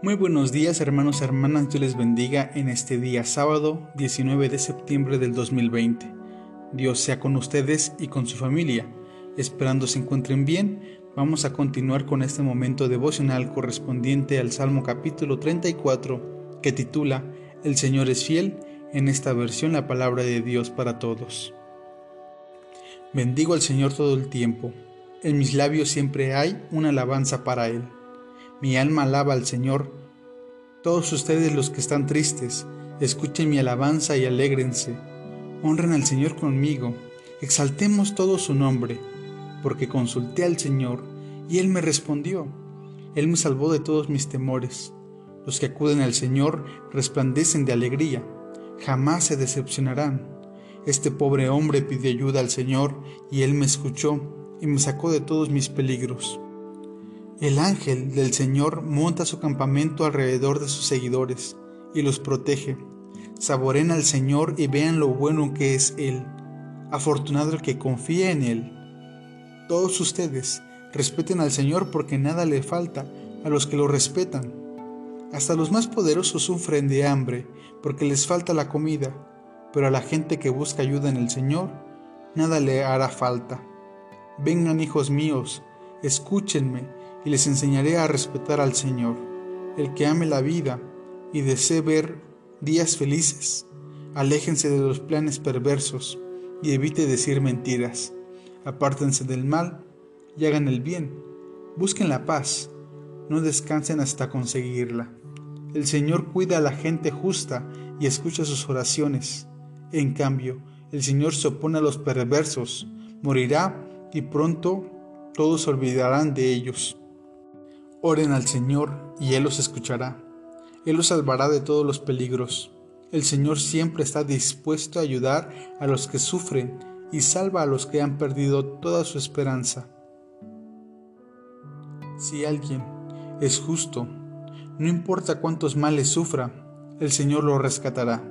Muy buenos días hermanos y hermanas, Dios les bendiga en este día sábado 19 de septiembre del 2020. Dios sea con ustedes y con su familia. Esperando se encuentren bien, vamos a continuar con este momento devocional correspondiente al Salmo capítulo 34 que titula El Señor es fiel, en esta versión la palabra de Dios para todos. Bendigo al Señor todo el tiempo, en mis labios siempre hay una alabanza para Él. Mi alma alaba al Señor. Todos ustedes los que están tristes, escuchen mi alabanza y alégrense. Honren al Señor conmigo. Exaltemos todo su nombre, porque consulté al Señor y Él me respondió. Él me salvó de todos mis temores. Los que acuden al Señor resplandecen de alegría. Jamás se decepcionarán. Este pobre hombre pidió ayuda al Señor y Él me escuchó y me sacó de todos mis peligros. El ángel del Señor monta su campamento alrededor de sus seguidores y los protege. Saboren al Señor y vean lo bueno que es Él. Afortunado el que confía en Él. Todos ustedes respeten al Señor porque nada le falta a los que lo respetan. Hasta los más poderosos sufren de hambre porque les falta la comida, pero a la gente que busca ayuda en el Señor, nada le hará falta. Vengan hijos míos, escúchenme y les enseñaré a respetar al Señor. El que ame la vida y desee ver días felices, aléjense de los planes perversos y evite decir mentiras. Apártense del mal y hagan el bien. Busquen la paz, no descansen hasta conseguirla. El Señor cuida a la gente justa y escucha sus oraciones. En cambio, el Señor se opone a los perversos, morirá y pronto todos olvidarán de ellos. Oren al Señor y Él los escuchará. Él los salvará de todos los peligros. El Señor siempre está dispuesto a ayudar a los que sufren y salva a los que han perdido toda su esperanza. Si alguien es justo, no importa cuántos males sufra, el Señor lo rescatará.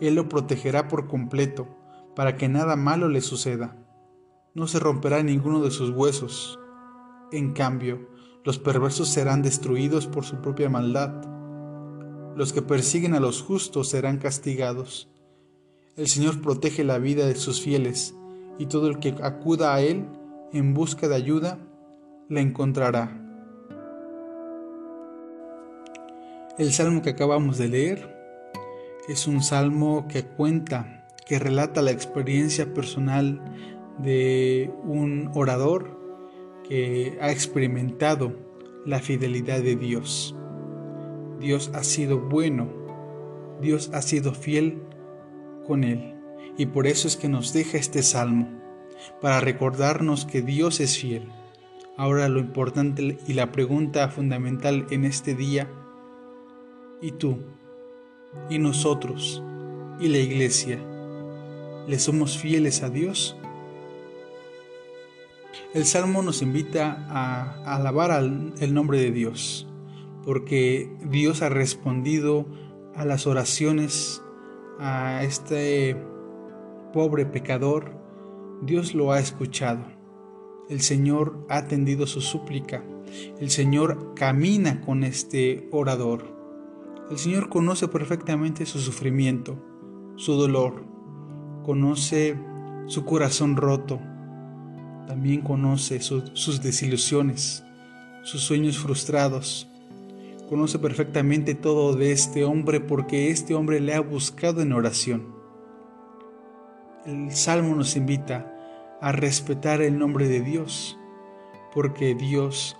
Él lo protegerá por completo, para que nada malo le suceda. No se romperá ninguno de sus huesos. En cambio, los perversos serán destruidos por su propia maldad. Los que persiguen a los justos serán castigados. El Señor protege la vida de sus fieles, y todo el que acuda a Él en busca de ayuda, la encontrará. El salmo que acabamos de leer es un salmo que cuenta, que relata la experiencia personal de un orador ha experimentado la fidelidad de Dios. Dios ha sido bueno, Dios ha sido fiel con él. Y por eso es que nos deja este salmo, para recordarnos que Dios es fiel. Ahora lo importante y la pregunta fundamental en este día, ¿y tú? ¿Y nosotros? ¿Y la iglesia? ¿Le somos fieles a Dios? El Salmo nos invita a alabar el nombre de Dios, porque Dios ha respondido a las oraciones a este pobre pecador, Dios lo ha escuchado. El Señor ha atendido su súplica. El Señor camina con este orador. El Señor conoce perfectamente su sufrimiento, su dolor, conoce su corazón roto, también conoce sus desilusiones, sus sueños frustrados. Conoce perfectamente todo de este hombre porque este hombre le ha buscado en oración. El Salmo nos invita a respetar el nombre de Dios, porque Dios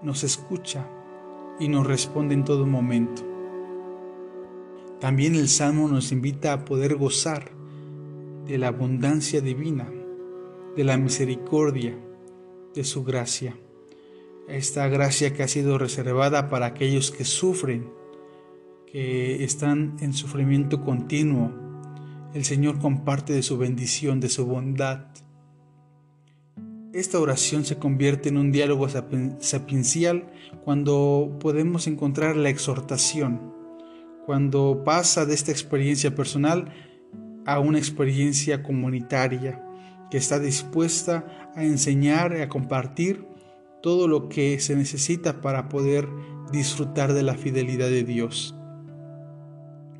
nos escucha y nos responde en todo momento. También el Salmo nos invita a poder gozar de la abundancia divina de la misericordia de su gracia. Esta gracia que ha sido reservada para aquellos que sufren, que están en sufrimiento continuo. El Señor comparte de su bendición, de su bondad. Esta oración se convierte en un diálogo sapiencial cuando podemos encontrar la exhortación, cuando pasa de esta experiencia personal a una experiencia comunitaria, que está dispuesta a enseñar y a compartir todo lo que se necesita para poder disfrutar de la fidelidad de Dios.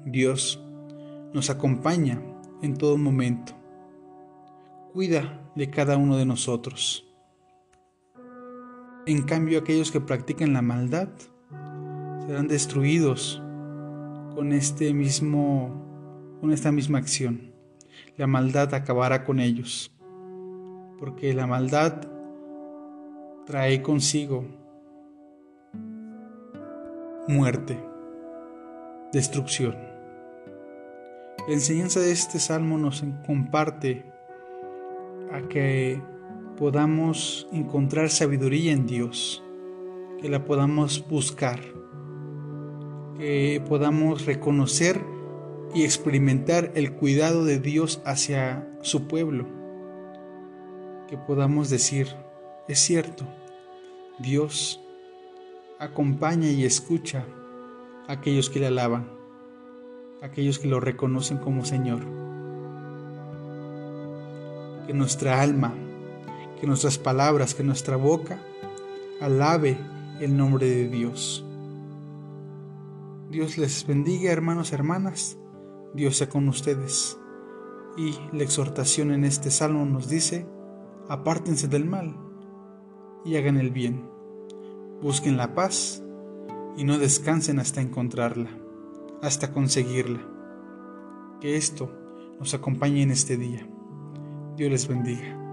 Dios nos acompaña en todo momento. Cuida de cada uno de nosotros. En cambio, aquellos que practican la maldad serán destruidos con este mismo con esta misma acción. La maldad acabará con ellos, porque la maldad trae consigo muerte, destrucción. La enseñanza de este salmo nos comparte a que podamos encontrar sabiduría en Dios, que la podamos buscar, que podamos reconocer y experimentar el cuidado de Dios hacia su pueblo, que podamos decir, es cierto, Dios acompaña y escucha a aquellos que le alaban, a aquellos que lo reconocen como Señor. Que nuestra alma, que nuestras palabras, que nuestra boca alabe el nombre de Dios. Dios les bendiga, hermanos hermanas. Dios sea con ustedes. Y la exhortación en este salmo nos dice, apártense del mal y hagan el bien busquen la paz y no descansen hasta encontrarla, hasta conseguirla. Que esto nos acompañe en este día. Dios les bendiga.